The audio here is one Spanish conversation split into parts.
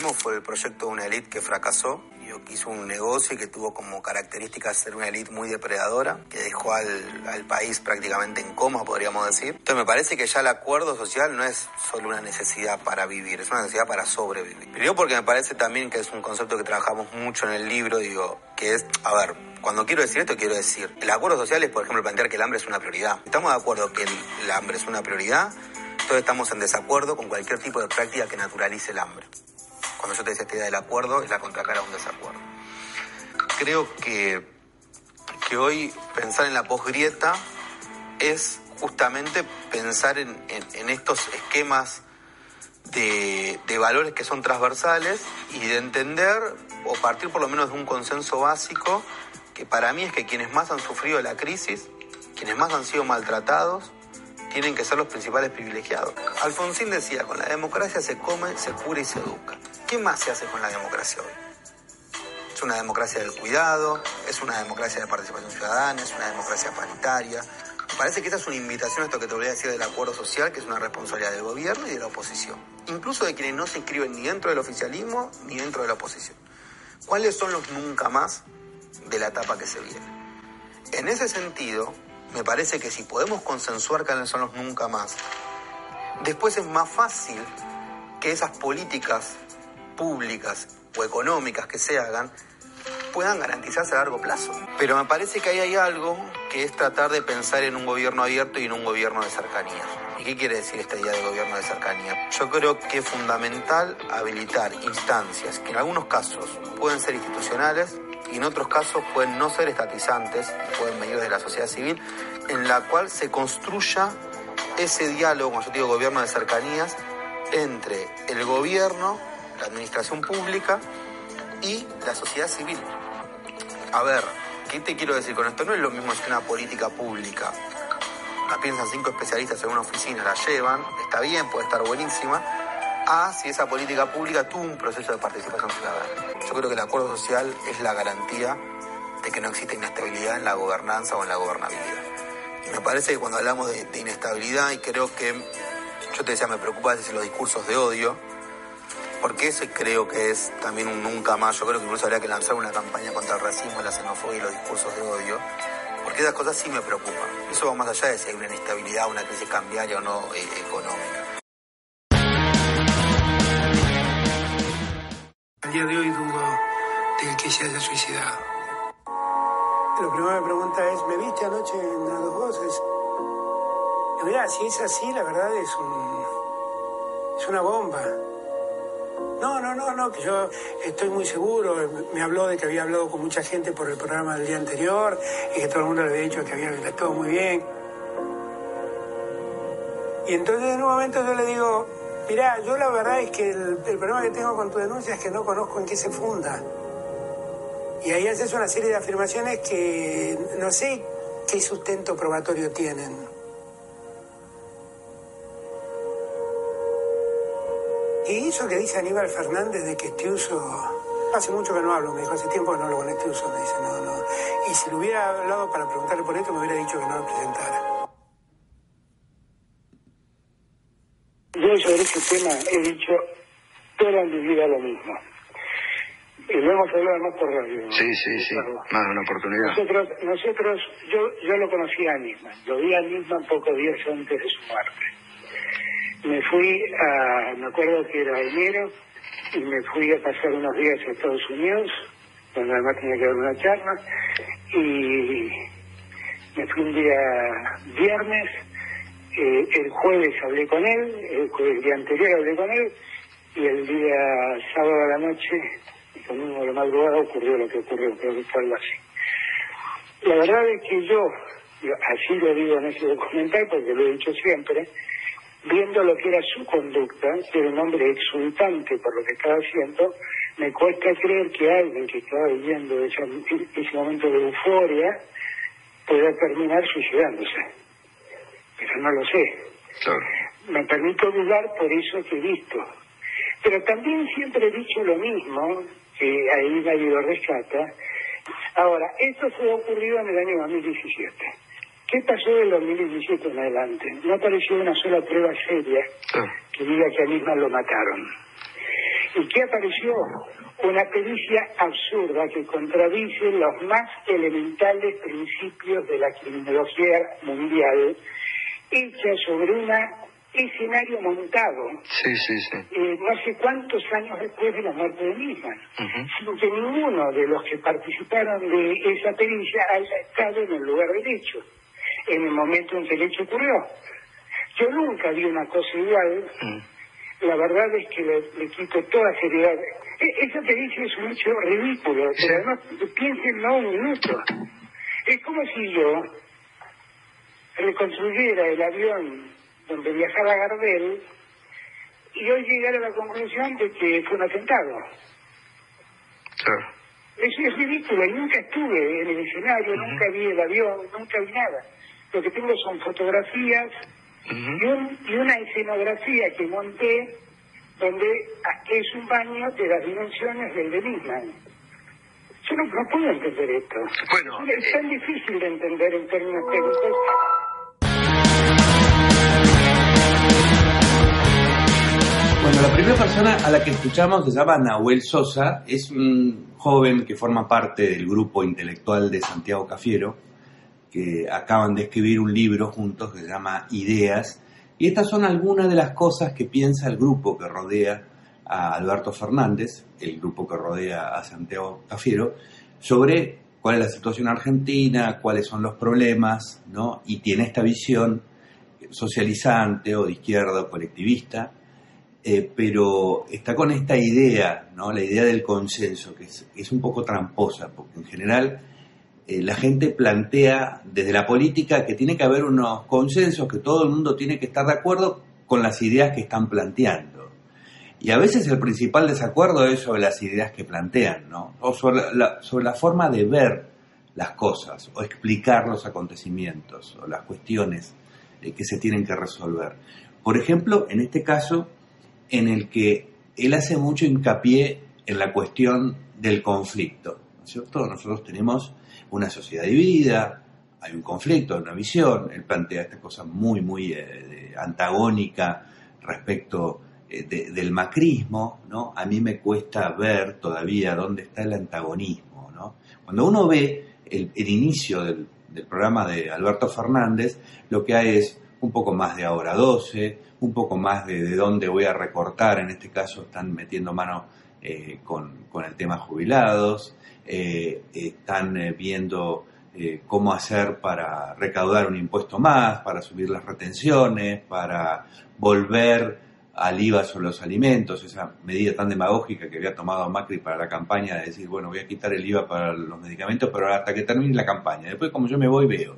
Fue el proyecto de una élite que fracasó hizo un negocio que tuvo como característica ser una élite muy depredadora, que dejó al, al, país prácticamente en coma, podríamos decir. Entonces me parece que ya el acuerdo social no es solo una necesidad para vivir, es una necesidad para sobrevivir. Primero porque me parece también que es un concepto que trabajamos mucho en el libro, digo, que es, a ver, cuando quiero decir esto, quiero decir, el acuerdo social es, por ejemplo, plantear que el hambre es una prioridad. Estamos de acuerdo que el, el hambre es una prioridad, entonces estamos en desacuerdo con cualquier tipo de práctica que naturalice el hambre. Cuando yo te decía idea del acuerdo, es la contracara a un desacuerdo. Creo que, que hoy pensar en la posgrieta es justamente pensar en, en, en estos esquemas de, de, valores que son transversales y de entender o partir por lo menos de un consenso básico que para mí es que quienes más han sufrido la crisis, quienes más han sido maltratados, tienen que ser los principales privilegiados. Alfonsín decía, con la democracia se come, se cura y se educa. ¿Qué más se hace con la democracia hoy? Es una democracia del cuidado, es una democracia de participación ciudadana, es una democracia paritaria. Me parece que esta es una invitación a esto que te voy a decir del acuerdo social, que es una responsabilidad del gobierno y de la oposición. Incluso de quienes no se inscriben ni dentro del oficialismo ni dentro de la oposición. ¿Cuáles son los nunca más de la etapa que se viene? En ese sentido, me parece que si podemos consensuar cuáles son los nunca más, después es más fácil que esas políticas públicas o económicas que se hagan puedan garantizarse a largo plazo. Pero me parece que ahí hay algo que es tratar de pensar en un gobierno abierto y en un gobierno de cercanía. ¿Y qué quiere decir esta idea de gobierno de cercanía? Yo creo que es fundamental habilitar instancias que en algunos casos pueden ser institucionales, y en otros casos pueden no ser estatizantes, pueden venir de la sociedad civil, en la cual se construya ese diálogo, como yo digo, gobierno de cercanías, entre el gobierno, la administración pública y la sociedad civil. A ver, ¿qué te quiero decir con esto? No es lo mismo que una política pública. La piensan cinco especialistas en una oficina, la llevan, está bien, puede estar buenísima, a si esa política pública tuvo un proceso de participación ciudadana. Yo creo que el acuerdo social es la garantía de que no existe inestabilidad en la gobernanza o en la gobernabilidad. Y me parece que cuando hablamos de, inestabilidad, y creo que, yo te decía, me preocupa a los discursos de odio, porque ese creo que es también un nunca más. Yo creo que incluso habría que lanzar una campaña contra el racismo, la xenofobia y los discursos de odio, porque esas cosas sí me preocupan. Eso va más allá de si hay una inestabilidad, una crisis cambiaria o no eh, económica. Al día de hoy dudo de que se haya suicidado. Lo primero que me pregunta es, ¿me viste anoche en las dos voces? Y mira, si es así, la verdad es un... es una bomba. No, no, no, no, que yo estoy muy seguro. Me habló de que había hablado con mucha gente por el programa del día anterior y que todo el mundo le había dicho que había todo muy bien. Y entonces en un momento yo le digo, Mirá, yo la verdad es que el, el, problema que tengo con tu denuncia es que no conozco en qué se funda. Y ahí haces una serie de afirmaciones que no sé qué sustento probatorio tienen. Y eso que dice Aníbal Fernández de que Estiuso, hace mucho que no hablo, me dijo, hace tiempo que no hablo con Estiuso, me dice, no, no. Y si lo hubiera hablado para preguntarle por esto, me hubiera dicho que no lo presentara. Yo sobre ese tema he dicho toda mi vida lo mismo. Y lo hemos hablado más por radio. Sí, sí, sí. Más una oportunidad. Nosotros, nosotros yo, yo lo conocí a Nisman. Lo vi a Nisman pocos días antes de su muerte. Me fui a, me acuerdo que era enero, y me fui a pasar unos días a Estados Unidos, donde además tenía que dar una charla, y me fui un día viernes, eh, el jueves hablé con él, el, el, día anterior hablé con él, y el día sábado a la noche, el domingo de la madrugada, ocurrió lo que ocurrió, creo que fue algo así. La verdad es que yo así lo digo en ese documental porque lo he dicho siempre, viendo lo que era su conducta, que era un hombre exultante por lo que estaba haciendo, me cuesta creer que alguien que estaba viviendo ese, ese momento de euforia pueda terminar suicidándose. Pero no lo sé. Me permito dudar por eso que he visto. Pero también siempre he dicho lo mismo, que ahí nadie lo rescata. Ahora, esto fue ocurrido en el año 2017. ¿Qué pasó del 2017 en adelante? No apareció una sola prueba seria que diga que a misma lo mataron. ¿Y qué apareció? Una pericia absurda que contradice los más elementales principios de la criminología mundial, hecha sobre un escenario montado, sí, sí, sí. Eh, no sé cuántos años después de la muerte de Nisman, sin que ninguno de los que participaron de esa pericia haya estado en el lugar del hecho, en el momento en que el hecho ocurrió. Yo nunca vi una cosa igual. Mm la verdad es que le, quito toda seriedad. E, esa pericia es un hecho ridículo, pero además piénsenlo un minuto. Es como si yo reconstruyera el avión donde viajaba Gardel y hoy llegara a la conclusión de que fue un atentado. Claro. Eso es ridículo y nunca estuve en el escenario, nunca vi el avión, nunca vi nada. Lo que tengo son fotografías y, una escenografía que monté donde es un baño de las dimensiones del de Yo no, puedo entender esto. Bueno, es tan difícil de entender en términos técnicos. Bueno, la primera persona a la que escuchamos se llama Nahuel Sosa, es un joven que forma parte del grupo intelectual de Santiago Cafiero, que acaban de escribir un libro juntos que se llama Ideas, y estas son algunas de las cosas que piensa el grupo que rodea a Alberto Fernández, el grupo que rodea a Santiago Cafiero, sobre cuál es la situación argentina, cuáles son los problemas, ¿no? Y tiene esta visión socializante o de izquierda o colectivista, eh, pero está con esta idea, ¿no? La idea del consenso, que es, es un poco tramposa, porque en general eh, la gente plantea desde la política que tiene que haber unos consensos, que todo el mundo tiene que estar de acuerdo con las ideas que están planteando. Y a veces el principal desacuerdo es sobre las ideas que plantean, ¿no? O sobre la, forma de ver las cosas, o explicar los acontecimientos, o las cuestiones eh, que se tienen que resolver. Por ejemplo, en este caso, en el que él hace mucho hincapié en la cuestión del conflicto, ¿no es cierto? Nosotros tenemos una sociedad dividida, hay un conflicto, una visión, él plantea esta cosa muy, muy eh, antagónica respecto eh, del macrismo, ¿no? A mí me cuesta ver todavía dónde está el antagonismo, ¿no? Cuando uno ve el, inicio del, programa de Alberto Fernández, lo que hay es un poco más de ahora 12, un poco más de, de dónde voy a recortar, en este caso están metiendo mano eh, con, con, el tema jubilados, eh, están eh, viendo eh, cómo hacer para recaudar un impuesto más, para subir las retenciones, para volver al IVA sobre los alimentos, esa medida tan demagógica que había tomado Macri para la campaña de decir, bueno, voy a quitar el IVA para los medicamentos, pero hasta que termine la campaña. Después, como yo me voy, veo.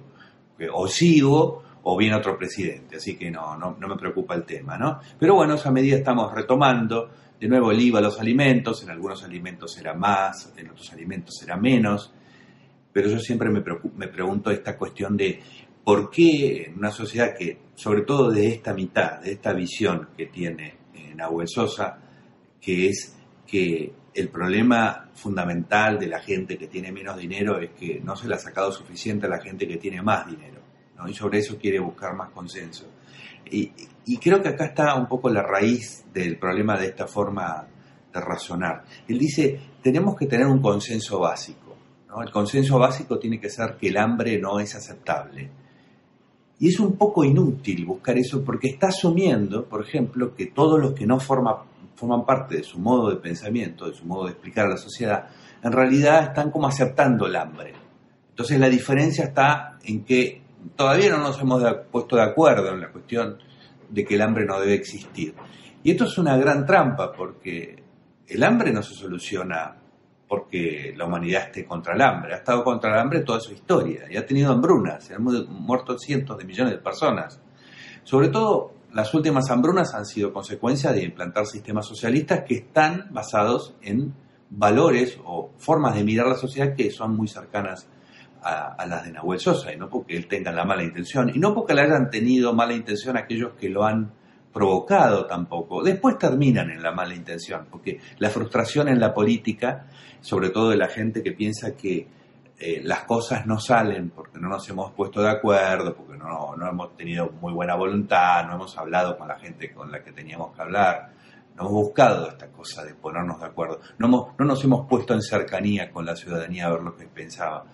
O sigo o viene otro presidente, así que no, no, no me preocupa el tema, ¿no? Pero bueno, esa medida estamos retomando de nuevo, el IVA a los alimentos, en algunos alimentos será más, en otros alimentos será menos, pero yo siempre me, me pregunto esta cuestión de por qué en una sociedad que, sobre todo de esta mitad, de esta visión que tiene Nahuel Sosa, que es que el problema fundamental de la gente que tiene menos dinero es que no se le ha sacado suficiente a la gente que tiene más dinero, ¿no? y sobre eso quiere buscar más consenso. Y, y creo que acá está un poco la raíz del problema de esta forma de razonar. Él dice, tenemos que tener un consenso básico. ¿no? El consenso básico tiene que ser que el hambre no es aceptable. Y es un poco inútil buscar eso porque está asumiendo, por ejemplo, que todos los que no forman parte de su modo de pensamiento, de su modo de explicar a la sociedad, en realidad están como aceptando el hambre. Entonces la diferencia está en que todavía no nos hemos puesto de acuerdo en la cuestión de que el hambre no debe existir. Y esto es una gran trampa porque el hambre no se soluciona porque la humanidad esté contra el hambre. Ha estado contra el hambre toda su historia y ha tenido hambrunas, han muerto cientos de millones de personas. Sobre todo, las últimas hambrunas han sido consecuencia de implantar sistemas socialistas que están basados en valores o formas de mirar la sociedad que son muy cercanas a, las de Nahuel Sosa, y no porque él tenga la mala intención, y no porque le hayan tenido mala intención aquellos que lo han provocado tampoco. Después terminan en la mala intención, porque la frustración en la política, sobre todo de la gente que piensa que eh, las cosas no salen porque no nos hemos puesto de acuerdo, porque no, no hemos tenido muy buena voluntad, no hemos hablado con la gente con la que teníamos que hablar, no hemos buscado esta cosa de ponernos de acuerdo, no, no nos hemos puesto en cercanía con la ciudadanía a ver lo que pensaba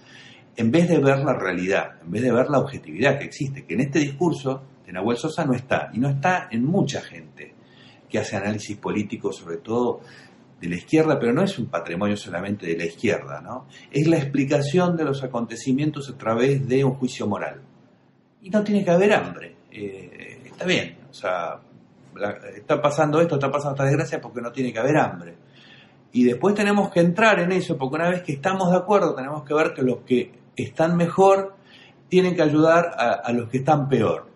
en vez de ver la realidad, en vez de ver la objetividad que existe, que en este discurso de Nahuel Sosa no está, y no está en mucha gente que hace análisis político, sobre todo de la izquierda, pero no es un patrimonio solamente de la izquierda, ¿no? Es la explicación de los acontecimientos a través de un juicio moral. Y no tiene que haber hambre. Eh, está bien, o sea, está pasando esto, está pasando esta desgracia porque no tiene que haber hambre. Y después tenemos que entrar en eso, porque una vez que estamos de acuerdo, tenemos que ver que los que están mejor tienen que ayudar a, los que están peor.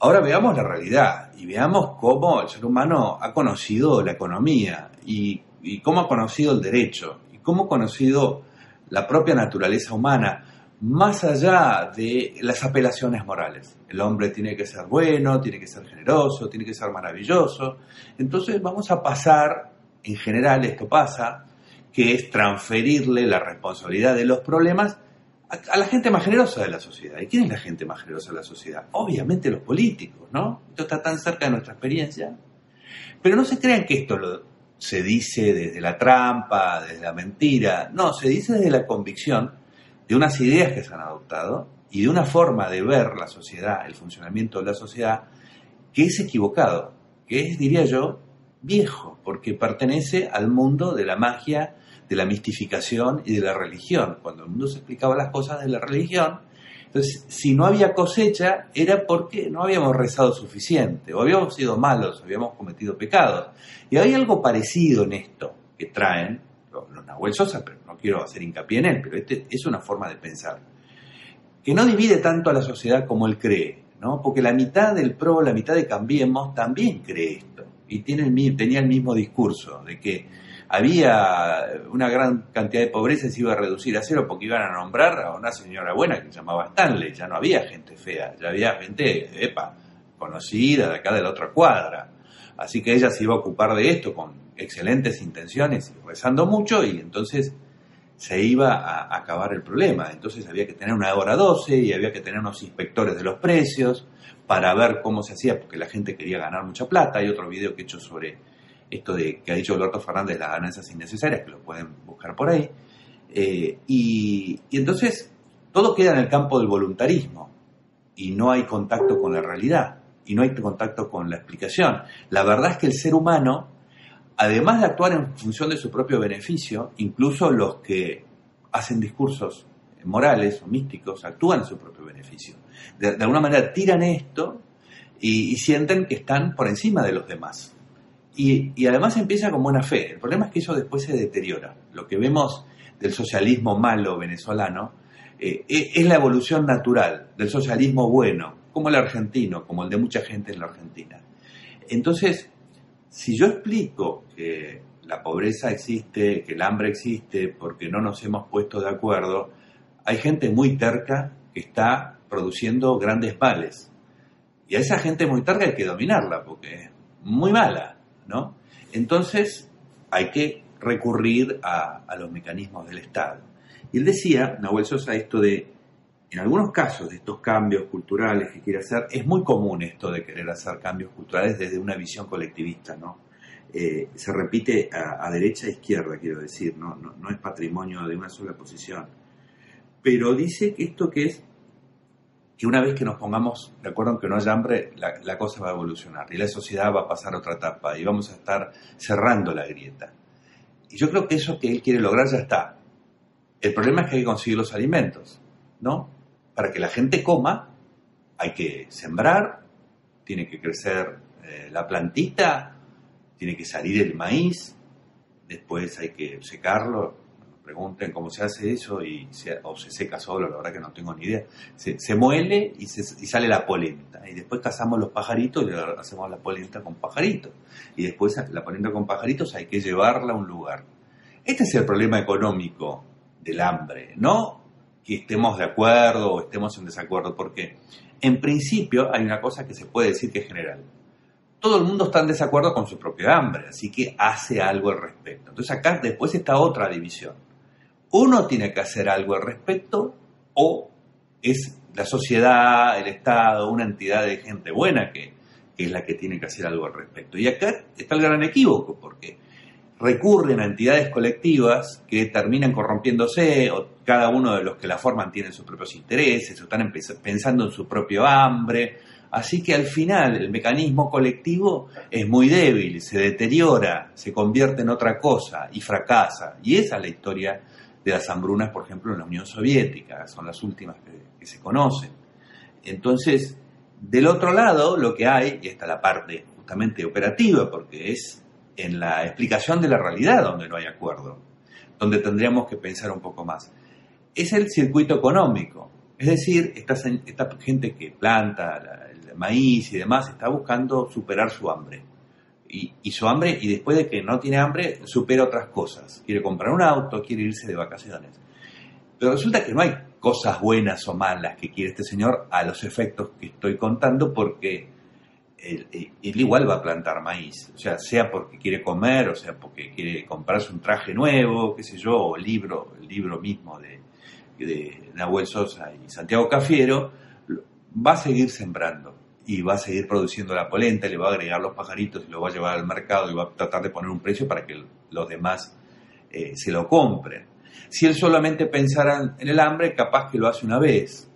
Ahora veamos la realidad y veamos cómo el ser humano ha conocido la economía y, y cómo ha conocido el derecho y cómo ha conocido la propia naturaleza humana más allá de las apelaciones morales. El hombre tiene que ser bueno, tiene que ser generoso, tiene que ser maravilloso. Entonces vamos a pasar, en general esto pasa, que es transferirle la responsabilidad de los problemas a, la gente más generosa de la sociedad. ¿Y quién es la gente más generosa de la sociedad? Obviamente los políticos, ¿no? Esto está tan cerca de nuestra experiencia. Pero no se crean que esto lo, se dice desde la trampa, desde la mentira. No, se dice desde la convicción de unas ideas que se han adoptado y de una forma de ver la sociedad, el funcionamiento de la sociedad, que es equivocado, que es, diría yo, viejo, porque pertenece al mundo de la magia de la mistificación y de la religión. Cuando el mundo se explicaba las cosas de la religión, entonces si no había cosecha era porque no habíamos rezado suficiente, o habíamos sido malos, habíamos cometido pecados. Y hay algo parecido en esto que traen los, Nahuel Sosa, pero no quiero hacer hincapié en él, pero este es una forma de pensar, que no divide tanto a la sociedad como él cree, ¿no? porque la mitad del PRO, la mitad de Cambiemos también cree esto, y tiene tenía el mismo discurso de que había una gran cantidad de pobreza se iba a reducir a cero porque iban a nombrar a una señora buena que se llamaba Stanley, ya no había gente fea, ya había gente, epa, conocida de acá de la otra cuadra. Así que ella se iba a ocupar de esto con excelentes intenciones y rezando mucho y entonces se iba a acabar el problema. Entonces había que tener una hora 12 y había que tener unos inspectores de los precios para ver cómo se hacía porque la gente quería ganar mucha plata. Hay otro video que he hecho sobre esto de que ha dicho Alberto Fernández, las ganancias innecesarias, que lo pueden buscar por ahí. Eh, y, entonces todo queda en el campo del voluntarismo y no hay contacto con la realidad y no hay contacto con la explicación. La verdad es que el ser humano, además de actuar en función de su propio beneficio, incluso los que hacen discursos morales o místicos actúan en su propio beneficio. De, alguna manera tiran esto y sienten que están por encima de los demás. Y, además empieza con buena fe. El problema es que eso después se deteriora. Lo que vemos del socialismo malo venezolano eh, e, es la evolución natural del socialismo bueno, como el argentino, como el de mucha gente en la Argentina. Entonces, si yo explico que la pobreza existe, que el hambre existe, porque no nos hemos puesto de acuerdo, hay gente muy terca que está produciendo grandes males. Y a esa gente muy terca hay que dominarla, porque es muy mala. ¿No? Entonces hay que recurrir a, los mecanismos del Estado. Y él decía, Nahuel Sosa, esto de, en algunos casos de estos cambios culturales que quiere hacer, es muy común esto de querer hacer cambios culturales desde una visión colectivista, ¿no? Eh, se repite a, derecha e izquierda, quiero decir, ¿no? No, no es patrimonio de una sola posición. Pero dice que esto que es que una vez que nos pongamos de acuerdo en que no haya hambre, la, cosa va a evolucionar y la sociedad va a pasar otra etapa y vamos a estar cerrando la grieta. Y yo creo que eso que él quiere lograr ya está. El problema es que hay que conseguir los alimentos, ¿no? Para que la gente coma, hay que sembrar, tiene que crecer eh, la plantita, tiene que salir el maíz, después hay que secarlo, pregunten cómo se hace eso y o se seca solo, la verdad que no tengo ni idea. Se, muele y, y sale la polenta. Y después cazamos los pajaritos y hacemos la polenta con pajaritos. Y después la polenta con pajaritos hay que llevarla a un lugar. Este es el problema económico del hambre, no que estemos de acuerdo o estemos en desacuerdo, porque en principio hay una cosa que se puede decir que es general. Todo el mundo está en desacuerdo con su propio hambre, así que hace algo al respecto. Entonces acá después está otra división uno tiene que hacer algo al respecto o es la sociedad, el Estado, una entidad de gente buena que, es la que tiene que hacer algo al respecto. Y acá está el gran equívoco, porque recurren a entidades colectivas que terminan corrompiéndose, o cada uno de los que la forman tiene sus propios intereses, o están pensando en su propio hambre. Así que al final el mecanismo colectivo es muy débil, se deteriora, se convierte en otra cosa y fracasa. Y esa es la historia de las hambrunas, por ejemplo, en la Unión Soviética, son las últimas que, se conocen. Entonces, del otro lado, lo que hay, y está la parte justamente operativa, porque es en la explicación de la realidad donde no hay acuerdo, donde tendríamos que pensar un poco más, es el circuito económico. Es decir, esta, esta gente que planta el maíz y demás está buscando superar su hambre y, su hambre, y después de que no tiene hambre, supera otras cosas. Quiere comprar un auto, quiere irse de vacaciones. Pero resulta que no hay cosas buenas o malas que quiere este señor a los efectos que estoy contando, porque él, igual va a plantar maíz. O sea, sea porque quiere comer, o sea porque quiere comprarse un traje nuevo, qué sé yo, o libro, el libro mismo de, de Nahuel Sosa y Santiago Cafiero, va a seguir sembrando y va a seguir produciendo la polenta, le va a agregar los pajaritos y lo va a llevar al mercado y va a tratar de poner un precio para que los demás eh, se lo compren. Si él solamente pensara en el hambre, capaz que lo hace una vez.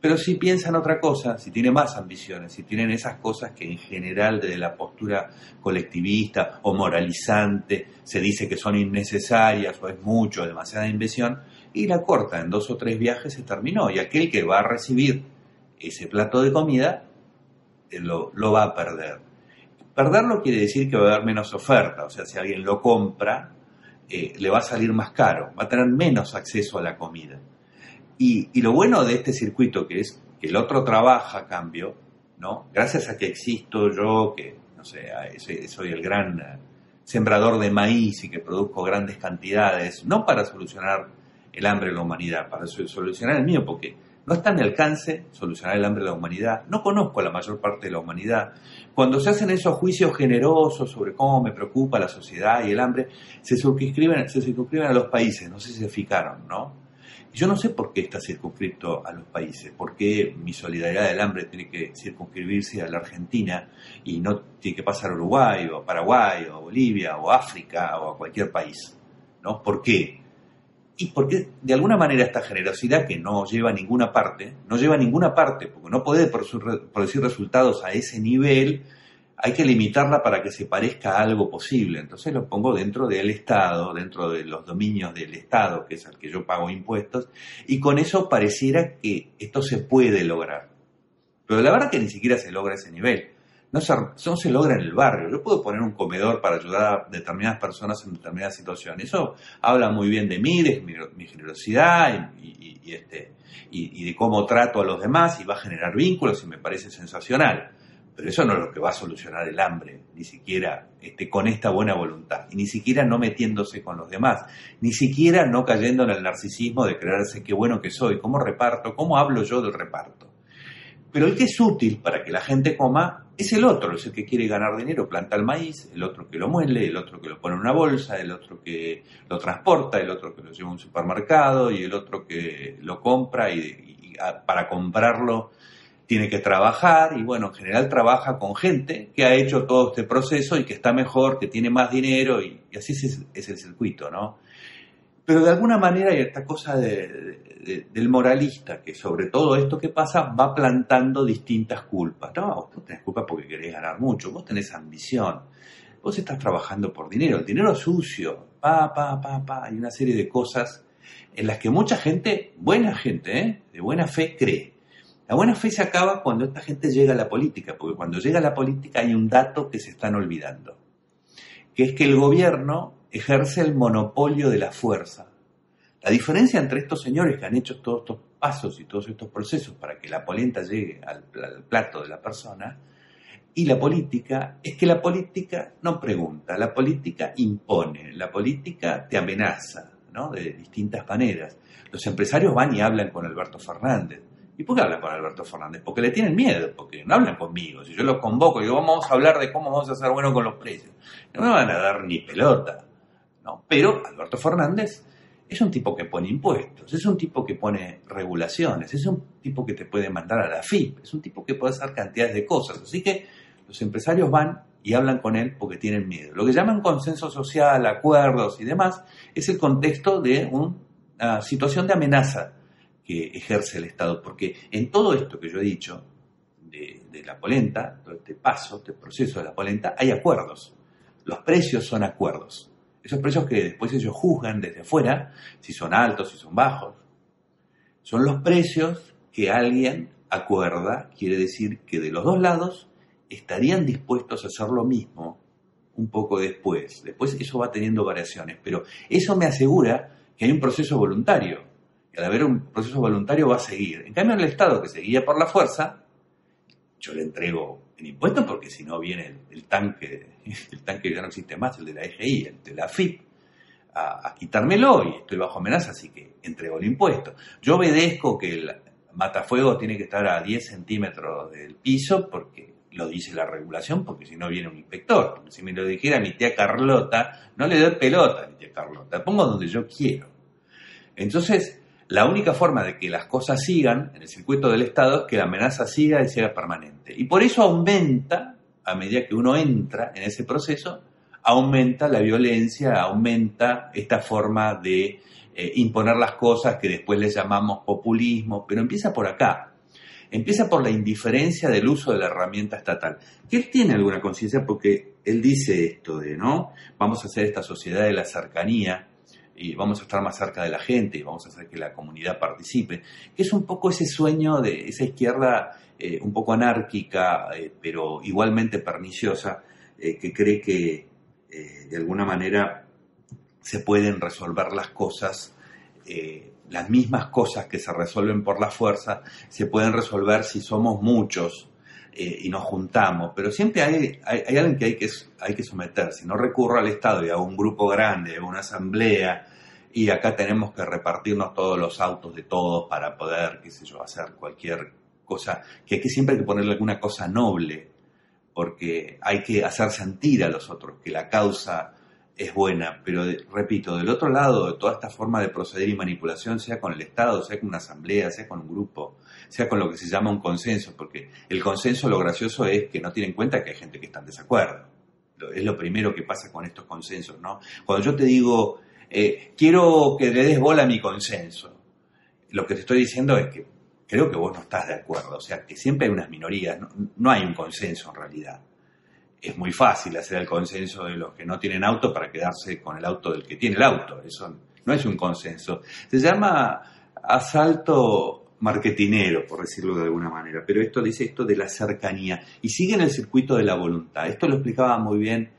Pero si piensa en otra cosa, si tiene más ambiciones, si tienen esas cosas que en general desde la postura colectivista o moralizante se dice que son innecesarias o es mucho, demasiada inversión, y la corta en dos o tres viajes se terminó. Y aquel que va a recibir ese plato de comida eh, lo, va a perder. Perderlo quiere decir que va a haber menos oferta, o sea, si alguien lo compra, eh, le va a salir más caro, va a tener menos acceso a la comida. Y, lo bueno de este circuito que es que el otro trabaja a cambio, ¿no? Gracias a que existo yo, que, no sé, soy, el gran eh, sembrador de maíz y que produzco grandes cantidades, no para solucionar el hambre de la humanidad, para solucionar el mío, porque no está en mi alcance solucionar el hambre de la humanidad. No conozco a la mayor parte de la humanidad. Cuando se hacen esos juicios generosos sobre cómo me preocupa la sociedad y el hambre, se circunscriben, a los países. No sé si se fijaron, ¿no? yo no sé por qué está circunscrito a los países, por qué mi solidaridad del hambre tiene que circunscribirse a la Argentina y no tiene que pasar a Uruguay o Paraguay o Bolivia o África o a cualquier país. ¿No? ¿Por qué? Y porque de alguna manera esta generosidad que no lleva a ninguna parte, no lleva a ninguna parte, porque no puede producir resultados a ese nivel, hay que limitarla para que se parezca a algo posible. Entonces lo pongo dentro del Estado, dentro de los dominios del Estado, que es al que yo pago impuestos, y con eso pareciera que esto se puede lograr. Pero la verdad que ni siquiera se logra ese nivel no se, no se logra en el barrio. Yo puedo poner un comedor para ayudar a determinadas personas en determinadas situaciones. Eso habla muy bien de mí, de mi, generosidad y, este, y, de cómo trato a los demás y va a generar vínculos y me parece sensacional. Pero eso no es lo que va a solucionar el hambre, ni siquiera este, con esta buena voluntad, y ni siquiera no metiéndose con los demás, ni siquiera no cayendo en el narcisismo de creerse qué bueno que soy, cómo reparto, cómo hablo yo del reparto. Pero el que es útil para que la gente coma es el otro, es el que quiere ganar dinero, planta el maíz, el otro que lo muele, el otro que lo pone en una bolsa, el otro que lo transporta, el otro que lo lleva a un supermercado y el otro que lo compra y, para comprarlo tiene que trabajar y bueno, en general trabaja con gente que ha hecho todo este proceso y que está mejor, que tiene más dinero y, así es, es, el circuito, ¿no? Pero de alguna manera hay esta cosa del moralista que sobre todo esto que pasa va plantando distintas culpas. No, vos tenés culpa porque querés ganar mucho, vos tenés ambición, vos estás trabajando por dinero, el dinero es sucio, pa, pa, pa, pa, hay una serie de cosas en las que mucha gente, buena gente, ¿eh? de buena fe, cree. La buena fe se acaba cuando esta gente llega a la política, porque cuando llega a la política hay un dato que se están olvidando, que es que el gobierno ejerce el monopolio de la fuerza. La diferencia entre estos señores que han hecho todos estos pasos y todos estos procesos para que la polenta llegue al, plato de la persona y la política es que la política no pregunta, la política impone, la política te amenaza, ¿no? De distintas maneras. Los empresarios van y hablan con Alberto Fernández. ¿Y por qué hablan con Alberto Fernández? Porque le tienen miedo, porque no hablan conmigo. Si yo los convoco y digo, vamos a hablar de cómo vamos a ser bueno con los precios, no me van a dar ni pelota. ¿No? Pero Alberto Fernández es un tipo que pone impuestos, es un tipo que pone regulaciones, es un tipo que te puede mandar a la FIP, es un tipo que puede hacer cantidades de cosas. Así que los empresarios van y hablan con él porque tienen miedo. Lo que llaman consenso social, acuerdos y demás, es el contexto de una situación de amenaza que ejerce el Estado, porque en todo esto que yo he dicho, de, la polenta, todo este paso, este proceso de la polenta, hay acuerdos. Los precios son acuerdos. Esos precios que después ellos juzgan desde afuera, si son altos, si son bajos, son los precios que alguien acuerda, quiere decir que de los dos lados estarían dispuestos a hacer lo mismo un poco después. Después eso va teniendo variaciones, pero eso me asegura que hay un proceso voluntario y al haber un proceso voluntario va a seguir. En cambio, el Estado que seguía por la fuerza, yo le entrego el impuesto porque si no viene el, tanque, el tanque ya no existe más, el de la EGI, el de la FIP, a, quitármelo y estoy bajo amenaza, así que entrego el impuesto. Yo obedezco que el matafuego tiene que estar a 10 centímetros del piso porque lo dice la regulación, porque si no viene un inspector. Si me lo dijera mi tía Carlota, no le doy pelota a mi tía Carlota, pongo donde yo quiero. Entonces, la única forma de que las cosas sigan en el circuito del Estado es que la amenaza siga y sea permanente. Y por eso aumenta, a medida que uno entra en ese proceso, aumenta la violencia, aumenta esta forma de eh, imponer las cosas que después le llamamos populismo, pero empieza por acá. Empieza por la indiferencia del uso de la herramienta estatal. Que él tiene alguna conciencia porque él dice esto de, ¿no? Vamos a hacer esta sociedad de la cercanía, y vamos a estar más cerca de la gente y vamos a hacer que la comunidad participe, que es un poco ese sueño de esa izquierda eh, un poco anárquica, eh, pero igualmente perniciosa, eh, que cree que de alguna manera se pueden resolver las cosas, las mismas cosas que se resuelven por la fuerza, se pueden resolver si somos muchos, y nos juntamos, pero siempre hay, hay, alguien que hay, que hay que someterse, no recurro al Estado y a un grupo grande, a una asamblea, y acá tenemos que repartirnos todos los autos de todos para poder, qué sé yo, hacer cualquier cosa, que aquí siempre hay que ponerle alguna cosa noble, porque hay que hacer sentir a los otros que la causa es buena, pero repito, del otro lado de toda esta forma de proceder y manipulación, sea con el Estado, sea con una asamblea, sea con un grupo, sea con lo que se llama un consenso, porque el consenso lo gracioso es que no tiene en cuenta que hay gente que está en desacuerdo. Es lo primero que pasa con estos consensos, ¿no? Cuando yo te digo, eh, quiero que le des bola a mi consenso, lo que te estoy diciendo es que creo que vos no estás de acuerdo, o sea, que siempre hay unas minorías, no hay un consenso en realidad es muy fácil hacer el consenso de los que no tienen auto para quedarse con el auto del que tiene el auto. Eso no es un consenso. Se llama asalto marketinero, por decirlo de alguna manera, pero esto dice esto de la cercanía y sigue en el circuito de la voluntad. Esto lo explicaba muy bien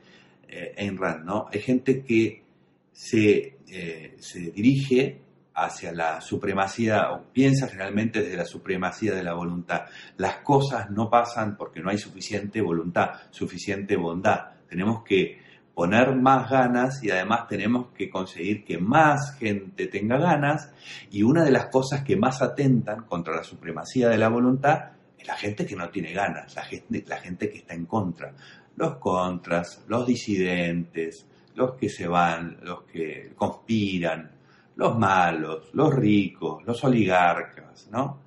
eh, Ayn Rand, ¿no? Hay gente que se, eh, se dirige hacia la supremacía, o piensa generalmente desde la supremacía de la voluntad. Las cosas no pasan porque no hay suficiente voluntad, suficiente bondad. Tenemos que poner más ganas y además tenemos que conseguir que más gente tenga ganas y una de las cosas que más atentan contra la supremacía de la voluntad es la gente que no tiene ganas, la gente, la gente que está en contra. Los contras, los disidentes, los que se van, los que conspiran, los malos, los ricos, los oligarcas, ¿no?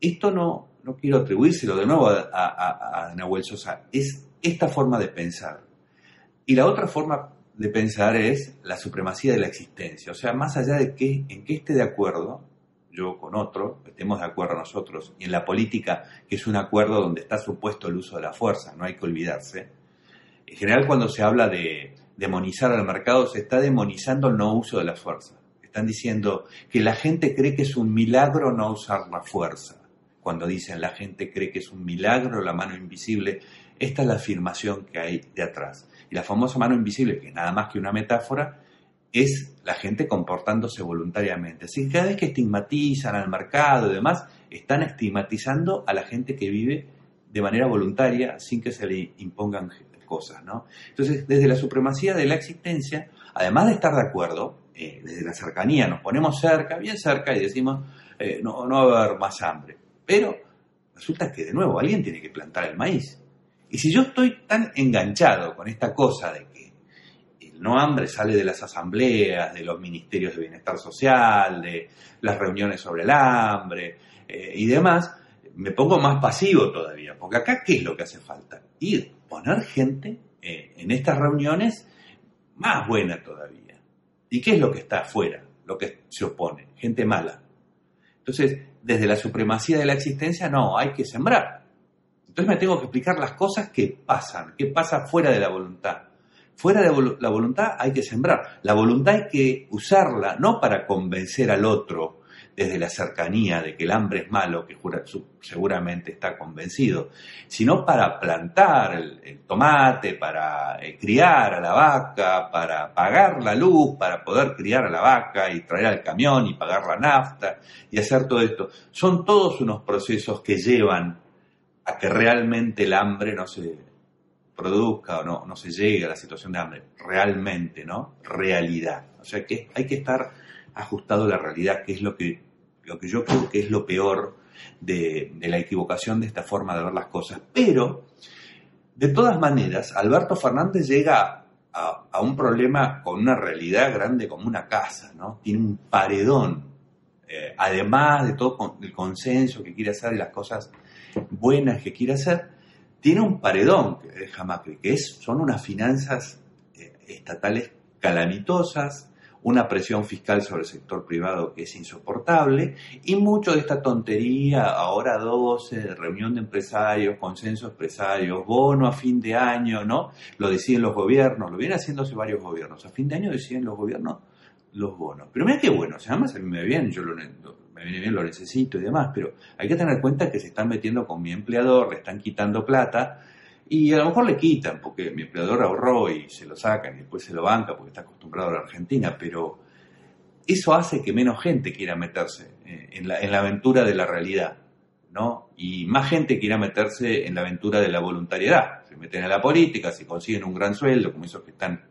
Esto no, no quiero atribuírselo de nuevo a, a, a Sosa, es esta forma de pensar. Y la otra forma de pensar es la supremacía de la existencia, o sea, más allá de que en que esté de acuerdo yo con otro, estemos de acuerdo nosotros, y en la política, que es un acuerdo donde está supuesto el uso de la fuerza, no hay que olvidarse, en general cuando se habla de demonizar al mercado, se está demonizando el no uso de la fuerza. Están diciendo que la gente cree que es un milagro no usar la fuerza. Cuando dicen la gente cree que es un milagro la mano invisible, Esta es la afirmación que hay de atrás. Y la famosa mano invisible, que nada más que una metáfora, es la gente comportándose voluntariamente. Así que cada vez que estigmatizan al mercado y demás, están estigmatizando a la gente que vive de manera voluntaria sin que se le impongan cosas, ¿no? Entonces, desde la supremacía de la existencia, además de estar de acuerdo, eh, desde la cercanía nos ponemos cerca, bien cerca, y decimos, eh, no, no va a haber más hambre. Pero resulta que de nuevo alguien tiene que plantar el maíz. Y si yo estoy tan enganchado con esta cosa de que el no hambre sale de las asambleas, de los ministerios de bienestar social, de las reuniones sobre el hambre eh, y demás, me pongo más pasivo todavía. Porque acá, ¿qué es lo que hace falta? Ir, poner gente eh, en estas reuniones más buena todavía. ¿Y qué es lo que está afuera? Lo que se opone. Gente mala. Entonces, desde la supremacía de la existencia, no, hay que sembrar. Entonces me tengo que explicar las cosas que pasan, qué pasa fuera de la voluntad. Fuera de la voluntad hay que sembrar. La voluntad hay que usarla no para convencer al otro desde la cercanía de que el hambre es malo, que seguramente está convencido, sino para plantar el, tomate, para eh, criar a la vaca, para pagar la luz, para poder criar a la vaca y traer al camión y pagar la nafta y hacer todo esto. Son todos unos procesos que llevan a que realmente el hambre no se produzca o no, no se llegue a la situación de hambre, realmente, ¿no? Realidad. O sea que hay que estar ajustado a la realidad, que es lo que lo que yo creo que es lo peor de, la equivocación de esta forma de ver las cosas. Pero, de todas maneras, Alberto Fernández llega a, un problema con una realidad grande como una casa, ¿no? Tiene un paredón, eh, además de todo el consenso que quiere hacer y las cosas buenas que quiere hacer, tiene un paredón que deja Macri, que es, son unas finanzas eh, estatales calamitosas, una presión fiscal sobre el sector privado que es insoportable y mucho de esta tontería, ahora 12, reunión de empresarios, consenso empresarios, bono a fin de año, ¿no? Lo deciden los gobiernos, lo vienen haciendo hace varios gobiernos, a fin de año deciden los gobiernos los bonos. Pero mira qué bueno, o sea, además a mí me viene yo lo, me viene bien, lo necesito y demás, pero hay que tener en cuenta que se están metiendo con mi empleador, le están quitando plata y a lo mejor le quitan, porque mi empleador ahorró y se lo sacan y después se lo banca porque está acostumbrado a la Argentina, pero eso hace que menos gente quiera meterse eh, en la, en la aventura de la realidad, ¿no? Y más gente quiera meterse en la aventura de la voluntariedad. Se meten a la política, se consiguen un gran sueldo, como esos que están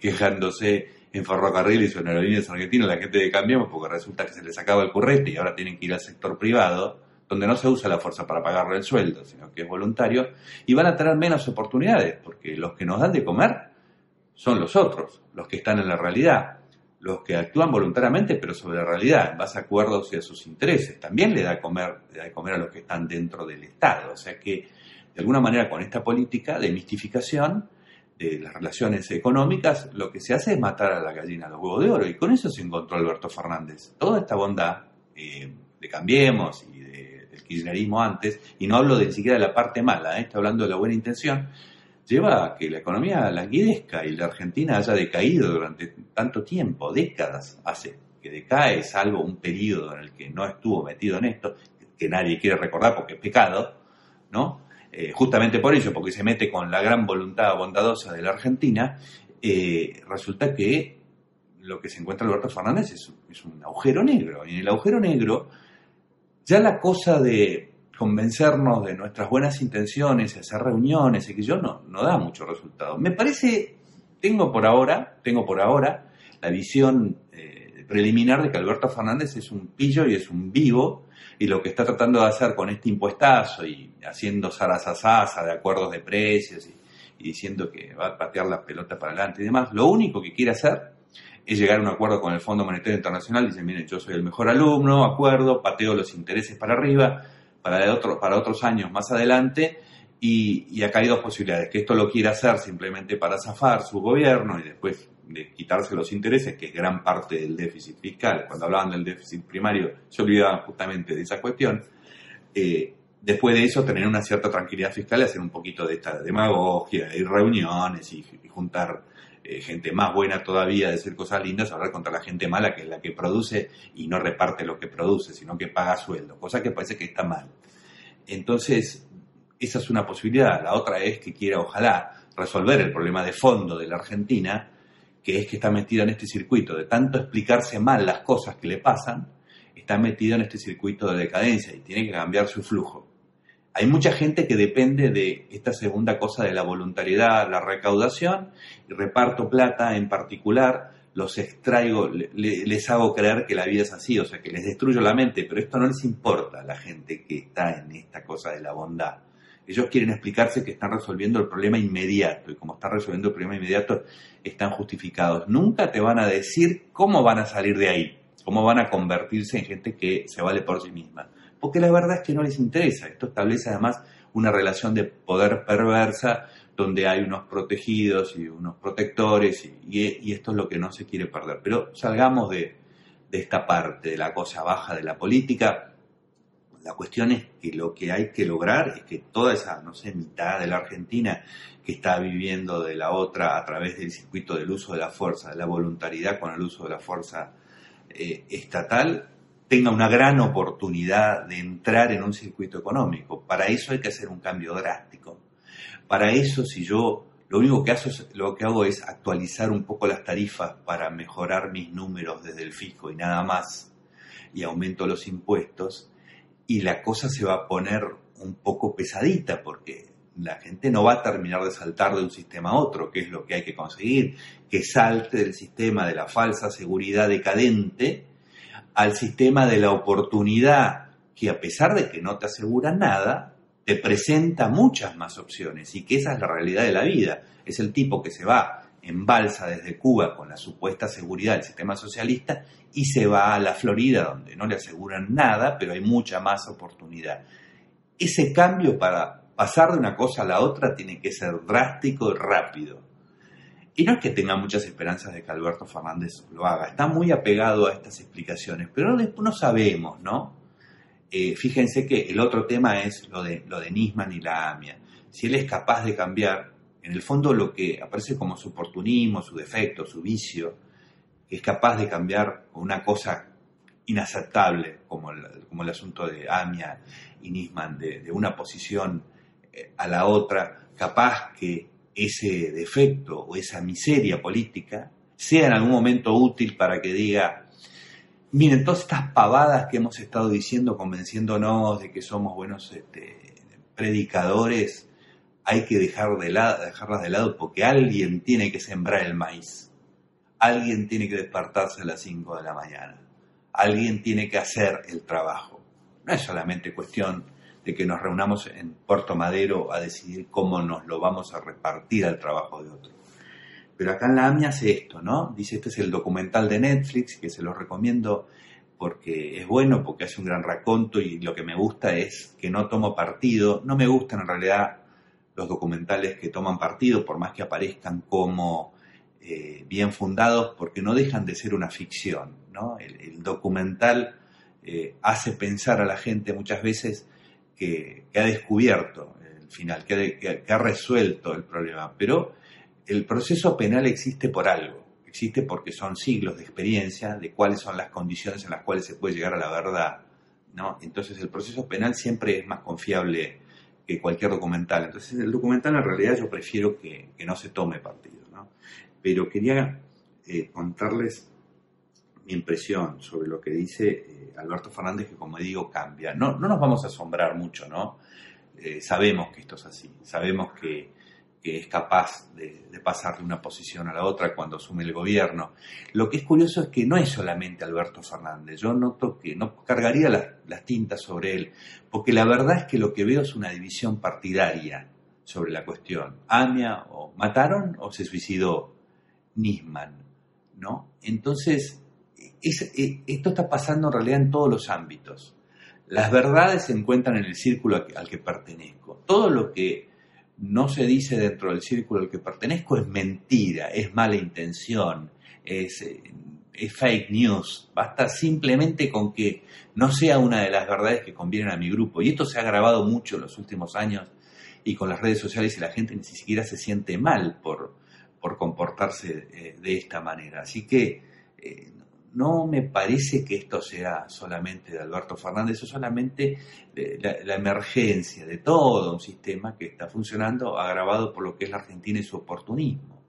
quejándose en ferrocarriles o en aerolíneas argentinas, la gente de Cambiamos, porque resulta que se les acaba el currete y ahora tienen que ir al sector privado donde no se usa la fuerza para pagarle el sueldo, sino que es voluntario, y van a tener menos oportunidades, porque los que nos dan de comer son los otros, los que están en la realidad, los que actúan voluntariamente, pero sobre la realidad, en base a acuerdos y a sus intereses. También le da, de comer, le da de comer a los que están dentro del Estado. O sea que, de alguna manera, con esta política de mistificación de las relaciones económicas, lo que se hace es matar a la gallina a los huevos de oro. Y con eso se encontró Alberto Fernández. Toda esta bondad eh, de Cambiemos y kirchnerismo antes, y no hablo de ni siquiera de la parte mala, ¿eh? estoy hablando de la buena intención, lleva a que la economía languidezca y la Argentina haya decaído durante tanto tiempo, décadas hace que decae, salvo un periodo en el que no estuvo metido en esto, que nadie quiere recordar porque es pecado, ¿no? Eh, justamente por ello, porque se mete con la gran voluntad bondadosa de la Argentina, eh, resulta que lo que se encuentra Alberto Fernández es, es, un agujero negro. Y en el agujero negro ya la cosa de convencernos de nuestras buenas intenciones, hacer reuniones y que yo no, no da mucho resultado. Me parece, tengo por ahora, tengo por ahora la visión eh, preliminar de que Alberto Fernández es un pillo y es un vivo y lo que está tratando de hacer con este impuestazo y haciendo zarazazasa de acuerdos de precios y, y diciendo que va a patear la pelota para adelante y demás, lo único que quiere hacer es llegar a un acuerdo con el Fondo Monetario Internacional, dicen, miren, yo soy el mejor alumno, acuerdo, pateo los intereses para arriba, para, otro, para otros años más adelante, y, acá hay dos posibilidades, que esto lo quiera hacer simplemente para zafar su gobierno y después de quitarse los intereses, que es gran parte del déficit fiscal, cuando hablaban del déficit primario se olvidaban justamente de esa cuestión, eh, después de eso tener una cierta tranquilidad fiscal y hacer un poquito de esta demagogia, y reuniones y juntar eh, gente más buena todavía de decir cosas lindas, hablar contra la gente mala, que es la que produce y no reparte lo que produce, sino que paga sueldo, cosa que parece que está mal. Entonces, esa es una posibilidad. La otra es que quiera, ojalá, resolver el problema de fondo de la Argentina, que es que está metida en este circuito de tanto explicarse mal las cosas que le pasan, está metida en este circuito de decadencia y tiene que cambiar su flujo. Hay mucha gente que depende de esta segunda cosa de la voluntariedad, la recaudación, y reparto plata en particular, los extraigo, les hago creer que la vida es así, o sea, que les destruyo la mente, pero esto no les importa a la gente que está en esta cosa de la bondad. Ellos quieren explicarse que están resolviendo el problema inmediato y como están resolviendo el problema inmediato están justificados. Nunca te van a decir cómo van a salir de ahí, cómo van a convertirse en gente que se vale por sí misma. Porque la verdad es que no les interesa. Esto establece además una relación de poder perversa donde hay unos protegidos y unos protectores y, esto es lo que no se quiere perder. Pero salgamos de, esta parte de la cosa baja de la política la cuestión es que lo que hay que lograr es que toda esa, no sé, mitad de la Argentina que está viviendo de la otra a través del circuito del uso de la fuerza, de la voluntariedad con el uso de la fuerza eh, estatal, tenga una gran oportunidad de entrar en un circuito económico. Para eso hay que hacer un cambio drástico. Para eso, si yo lo único que, hago que hago es actualizar un poco las tarifas para mejorar mis números desde el fisco y nada más, y aumento los impuestos, y la cosa se va a poner un poco pesadita porque la gente no va a terminar de saltar de un sistema a otro, que es lo que hay que conseguir, que salte del sistema de la falsa seguridad decadente al sistema de la oportunidad, que a pesar de que no te asegura nada, te presenta muchas más opciones y que esa es la realidad de la vida. Es el tipo que se va en balsa desde Cuba con la supuesta seguridad del sistema socialista y se va a la Florida donde no le aseguran nada, pero hay mucha más oportunidad. Ese cambio para pasar de una cosa a la otra tiene que ser drástico y rápido. Y no es que tenga muchas esperanzas de que Alberto Fernández lo haga, está muy apegado a estas explicaciones, pero después no sabemos, ¿no? Eh, fíjense que el otro tema es lo de, lo de Nisman y la AMIA. Si él es capaz de cambiar, en el fondo lo que aparece como su oportunismo, su defecto, su vicio, es capaz de cambiar una cosa inaceptable como el, como el asunto de Amia y Nisman, de, una posición eh, a la otra, capaz que ese defecto o esa miseria política sea en algún momento útil para que diga, miren, todas estas pavadas que hemos estado diciendo, convenciéndonos de que somos buenos este, predicadores, hay que dejar de dejarlas de lado porque alguien tiene que sembrar el maíz alguien tiene que despertarse a las 5 de la mañana, alguien tiene que hacer el trabajo. No es solamente cuestión de que nos reunamos en Puerto Madero a decidir cómo nos lo vamos a repartir al trabajo de otro. Pero acá en la AMIA hace esto, ¿no? Dice, este es el documental de Netflix, que se lo recomiendo porque es bueno, porque hace un gran raconto y lo que me gusta es que no tomo partido. No me gustan en realidad los documentales que toman partido, por más que aparezcan como eh, bien fundados porque no dejan de ser una ficción. ¿no? El, documental eh, hace pensar a la gente muchas veces que, ha descubierto el final, que, ha resuelto el problema, pero el proceso penal existe por algo, existe porque son siglos de experiencia de cuáles son las condiciones en las cuales se puede llegar a la verdad. ¿no? Entonces el proceso penal siempre es más confiable que cualquier documental. Entonces el documental en realidad yo prefiero que, no se tome partido pero quería eh, contarles impresión sobre lo que dice eh, Alberto Fernández, que como digo, cambia. No, no nos vamos a asombrar mucho, ¿no? Eh, sabemos que esto es así, sabemos que, es capaz de, pasar de una posición a la otra cuando asume el gobierno. Lo que es curioso es que no es solamente Alberto Fernández, yo noto que no cargaría las, las tintas sobre él, porque la verdad es que lo que veo es una división partidaria sobre la cuestión. Amia o mataron o se suicidó Nisman, ¿no? Entonces, e, esto está pasando en realidad en todos los ámbitos. Las verdades se encuentran en el círculo al que, pertenezco. Todo lo que no se dice dentro del círculo al que pertenezco es mentira, es mala intención, es, eh, es, fake news. Basta simplemente con que no sea una de las verdades que convienen a mi grupo. Y esto se ha grabado mucho en los últimos años y con las redes sociales y la gente ni siquiera se siente mal por, por comportarse eh, de esta manera. Así que eh, no me parece que esto sea solamente de Alberto Fernández o solamente la, emergencia de todo un sistema que está funcionando agravado por lo que es la Argentina y su oportunismo.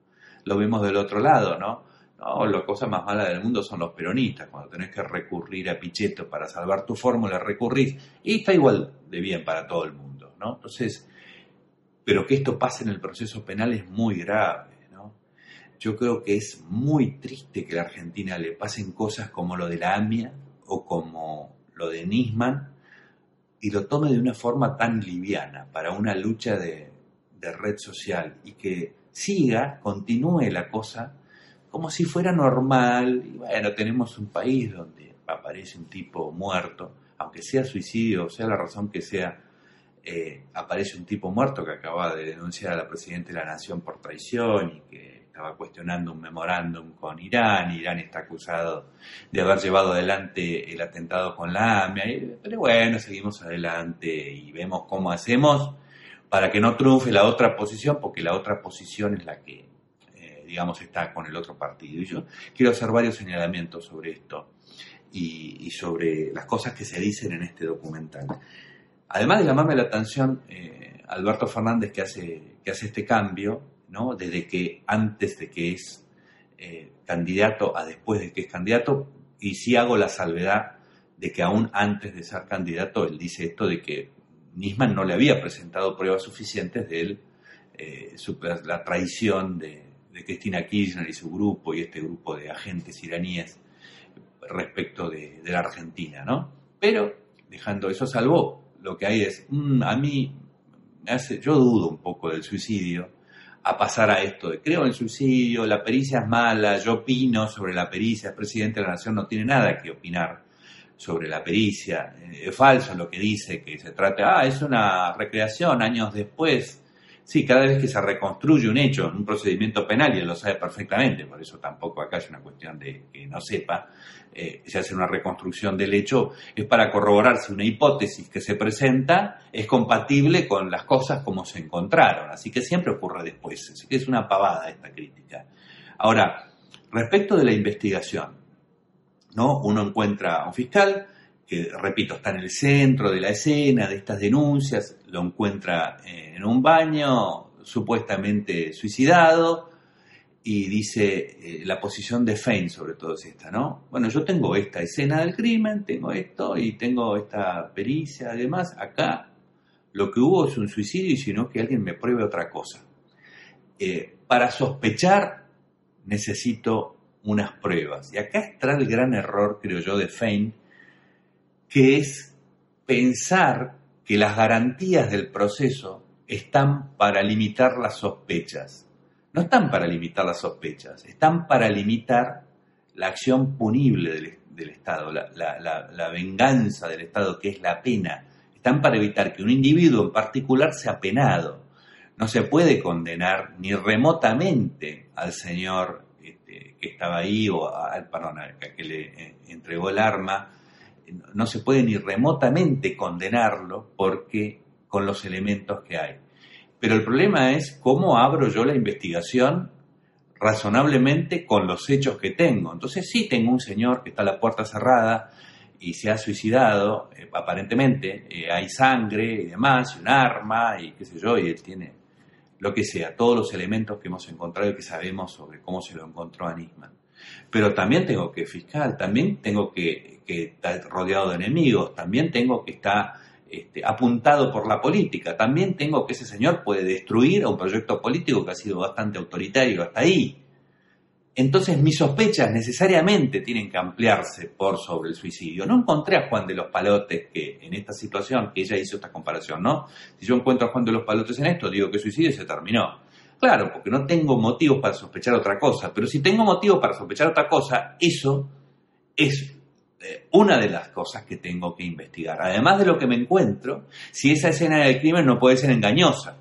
Lo vemos del otro lado, ¿no? No, la cosa más mala del mundo son los peronistas, cuando tenés que recurrir a Pichetto para salvar tu fórmula, recurrís, y está igual de bien para todo el mundo, ¿no? Entonces, pero que esto pase en el proceso penal es muy grave. Yo creo que es muy triste que a la Argentina le pasen cosas como lo de la AMIA o como lo de Nisman y lo tome de una forma tan liviana para una lucha de, red social y que siga, continúe la cosa como si fuera normal. Y bueno, tenemos un país donde aparece un tipo muerto, aunque sea suicidio, sea la razón que sea, eh, aparece un tipo muerto que acaba de denunciar a la Presidenta de la Nación por traición y que estaba cuestionando un memorándum con Irán. Irán está acusado de haber llevado adelante el atentado con la AMIA. Pero bueno, seguimos adelante y vemos cómo hacemos para que no triunfe la otra posición, porque la otra posición es la que digamos, está con el otro partido. Y yo quiero hacer varios señalamientos sobre esto y, sobre las cosas que se dicen en este documental. Además de llamarme la atención, eh, Alberto Fernández que hace, que hace este cambio, ¿no? desde que antes de que es eh, candidato a después de que es candidato, y si hago la salvedad de que aún antes de ser candidato, él dice esto de que Nisman no le había presentado pruebas suficientes de él, eh, la traición de, Cristina Kirchner y su grupo y este grupo de agentes iraníes respecto de, la Argentina. Pero, dejando eso salvo, lo que hay es, mm, a mí, me hace, yo dudo un poco del suicidio, a pasar a esto de creo en el suicidio, la pericia es mala, yo opino sobre la pericia, el presidente de la nación no tiene nada que opinar sobre la pericia, eh, es falso lo que dice, que se trata, ah, es una recreación años después, Sí, cada vez que se reconstruye un hecho en un procedimiento penal, y él lo sabe perfectamente, por eso tampoco acá es una cuestión de que no sepa, eh, se hace una reconstrucción del hecho, es para corroborar si una hipótesis que se presenta es compatible con las cosas como se encontraron. Así que siempre ocurre después. Así que es una pavada esta crítica. Ahora, respecto de la investigación, ¿no? Uno encuentra a un fiscal que, repito, está en el centro de la escena de estas denuncias, lo encuentra en un baño, supuestamente suicidado, y dice eh, la posición de Fein sobre todo es esta, ¿no? Bueno, yo tengo esta escena del crimen, tengo esto y tengo esta pericia, además, acá lo que hubo es un suicidio y sino que alguien me pruebe otra cosa. Eh, para sospechar necesito unas pruebas. Y acá está el gran error, creo yo, de Fein, que es pensar que las garantías del proceso están para limitar las sospechas. No están para limitar las sospechas, están para limitar la acción punible del, Estado, la, venganza del Estado, que es la pena. Están para evitar que un individuo en particular sea penado. No se puede condenar ni remotamente al señor este, que estaba ahí o al, perdón, que le eh, entregó el arma no se puede ni remotamente condenarlo porque con los elementos que hay. Pero el problema es cómo abro yo la investigación razonablemente con los hechos que tengo. Entonces sí tengo un señor que está a la puerta cerrada y se ha suicidado, eh, aparentemente, eh, hay sangre y demás, y un arma y qué sé yo, y él tiene lo que sea, todos los elementos que hemos encontrado y que sabemos sobre cómo se lo encontró a Nisman. Pero también tengo que fiscal, también tengo que, estar rodeado de enemigos, también tengo que estar este, apuntado por la política, también tengo que ese señor puede destruir a un proyecto político que ha sido bastante autoritario hasta ahí. Entonces mis sospechas necesariamente tienen que ampliarse por sobre el suicidio. No encontré a Juan de los Palotes que en esta situación, que ella hizo esta comparación, ¿no? Si yo encuentro a Juan de los Palotes en esto, digo que suicidio se terminó. Claro, porque no tengo motivos para sospechar otra cosa, pero si tengo motivos para sospechar otra cosa, eso es una de las cosas que tengo que investigar. Además de lo que me encuentro, si esa escena del crimen no puede ser engañosa,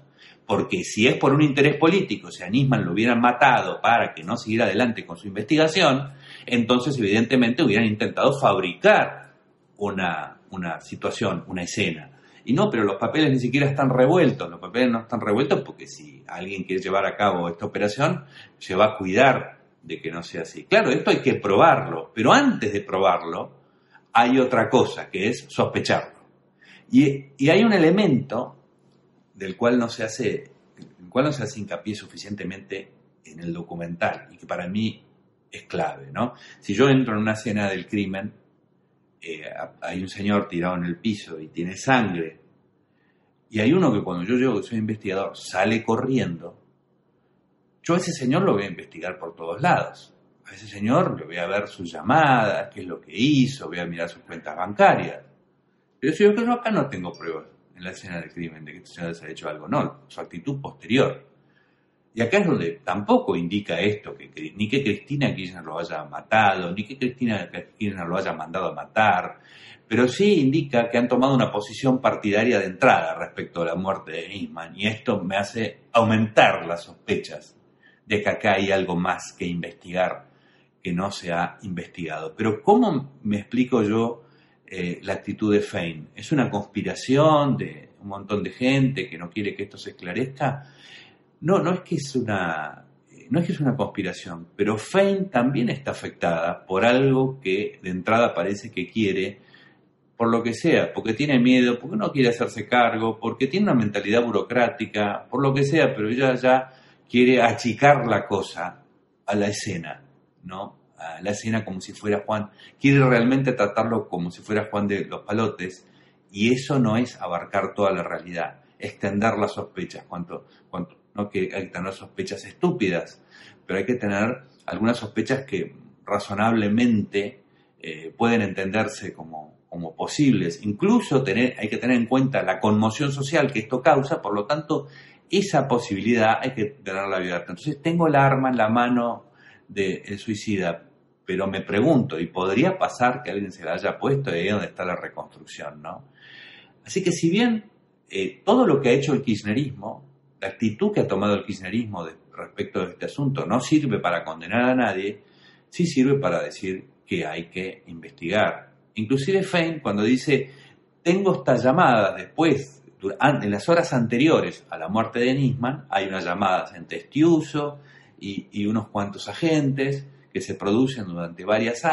porque si es por un interés político, si a lo hubieran matado para que no siguiera adelante con su investigación, entonces evidentemente hubieran intentado fabricar una, una situación, una escena. Y no, pero los papeles ni siquiera están revueltos. Los papeles no están revueltos porque si alguien quiere llevar a cabo esta operación, se va a cuidar de que no sea así. Claro, esto hay que probarlo, pero antes de probarlo hay otra cosa, que es sospecharlo. Y, y hay un elemento del cual no se hace, el cual no se hace hincapié suficientemente en el documental y que para mí es clave, ¿no? Si yo entro en una escena del crimen, eh, hay un señor tirado en el piso y tiene sangre, y hay uno que cuando yo llego, que soy investigador, sale corriendo, yo a ese señor lo voy a investigar por todos lados. A ese señor le voy a ver sus llamadas, qué es lo que hizo, voy a mirar sus cuentas bancarias. Pero si yo, yo acá no tengo pruebas en la escena del crimen de que este señor se ha hecho algo, no, su actitud posterior. Y acá es donde tampoco indica esto, que, ni que Cristina Kirchner lo haya matado, ni que Cristina Kirchner lo haya mandado a matar, pero sí indica que han tomado una posición partidaria de entrada respecto a la muerte de Nisman, y esto me hace aumentar las sospechas de que acá hay algo más que investigar que no se ha investigado. Pero ¿cómo me explico yo eh, la actitud de Fein? ¿Es una conspiración de un montón de gente que no quiere que esto se esclarezca? No, no es que es una, no es que es una conspiración, pero Fein también está afectada por algo que de entrada parece que quiere, por lo que sea, porque tiene miedo, porque no quiere hacerse cargo, porque tiene una mentalidad burocrática, por lo que sea, pero ella ya quiere achicar la cosa a la escena, ¿no? A la escena como si fuera Juan, quiere realmente tratarlo como si fuera Juan de los Palotes, y eso no es abarcar toda la realidad, extender las sospechas, cuanto, no que hay que tener sospechas estúpidas, pero hay que tener algunas sospechas que razonablemente eh, pueden entenderse como, como posibles. Incluso tener, hay que tener en cuenta la conmoción social que esto causa, por lo tanto, esa posibilidad hay que tenerla abierta. Entonces, tengo el arma en la mano del suicida, pero me pregunto, ¿y podría pasar que alguien se la haya puesto y ahí donde está la reconstrucción, no? Así que si bien eh, todo lo que ha hecho el kirchnerismo la actitud que ha tomado el kirchnerismo respecto de este asunto no sirve para condenar a nadie, sí sirve para decir que hay que investigar. Inclusive Fein, cuando dice, tengo estas llamadas después, en las horas anteriores a la muerte de Nisman, hay unas llamadas en Testiuso y, unos cuantos agentes que se producen durante varias,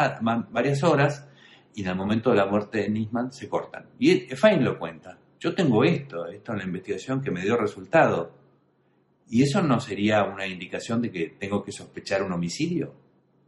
horas y en el momento de la muerte de Nisman se cortan. Y Fein lo cuenta. Yo tengo esto, esto en la investigación que me dio resultado. ¿Y eso no sería una indicación de que tengo que sospechar un homicidio?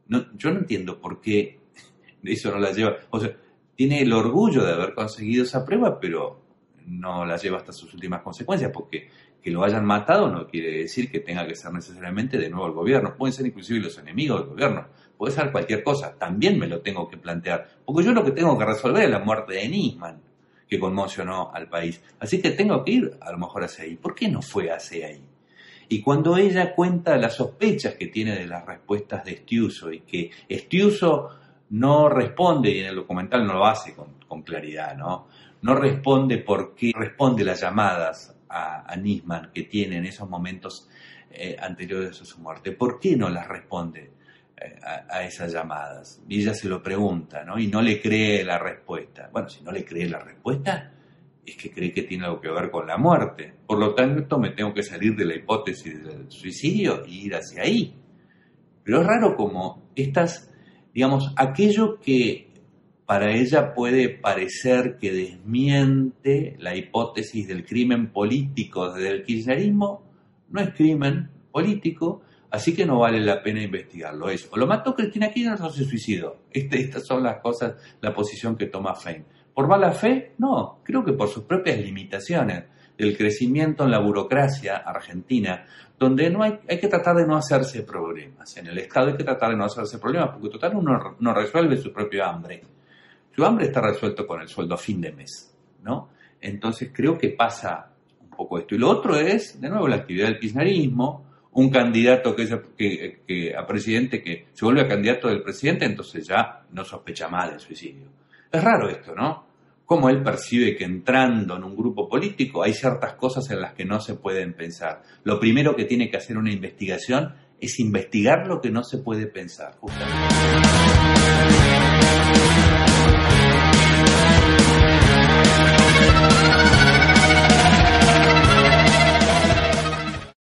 No, yo no entiendo por qué eso no la lleva. O sea, tiene el orgullo de haber conseguido esa prueba, pero no la lleva hasta sus últimas consecuencias, porque que lo hayan matado no quiere decir que tenga que ser necesariamente de nuevo el gobierno. Pueden ser inclusive los enemigos del gobierno. Puede ser cualquier cosa. También me lo tengo que plantear. Porque yo lo que tengo que resolver es la muerte de Nisman, que conmocionó al país. Así que tengo que ir a lo mejor hacia ahí. ¿Por qué no fue hacia ahí? Y cuando ella cuenta las sospechas que tiene de las respuestas de Estiuso y que Estiuso no responde, y en el documental no lo hace con, claridad, ¿no? No responde por qué responde las llamadas a, Nisman que tiene en esos momentos eh, anteriores a su muerte. ¿Por qué no las responde eh, a, a, esas llamadas? Y ella se lo pregunta, ¿no? Y no le cree la respuesta. Bueno, si no le cree la respuesta, es que cree que tiene algo que ver con la muerte. Por lo tanto, me tengo que salir de la hipótesis del suicidio y ir hacia ahí. Pero es raro como estas, digamos, aquello que para ella puede parecer que desmiente la hipótesis del crimen político del kirchnerismo, no es crimen político, así que no vale la pena investigarlo. Es, o lo mató Cristina Kirchner o se suicidó. Este, estas son las cosas, la posición que toma Fein. ¿Por mala fe? No, creo que por sus propias limitaciones del crecimiento en la burocracia argentina, donde no hay, hay que tratar de no hacerse problemas. En el Estado hay que tratar de no hacerse problemas, porque total uno no resuelve su propio hambre. Su hambre está resuelto con el sueldo a fin de mes, ¿no? Entonces creo que pasa un poco esto. Y lo otro es, de nuevo, la actividad del kirchnerismo, un candidato que, que, que, a presidente que se vuelve candidato del presidente, entonces ya no sospecha más del suicidio. Es raro esto, ¿no? Cómo él percibe que entrando en un grupo político hay ciertas cosas en las que no se pueden pensar. Lo primero que tiene que hacer una investigación es investigar lo que no se puede pensar, justamente.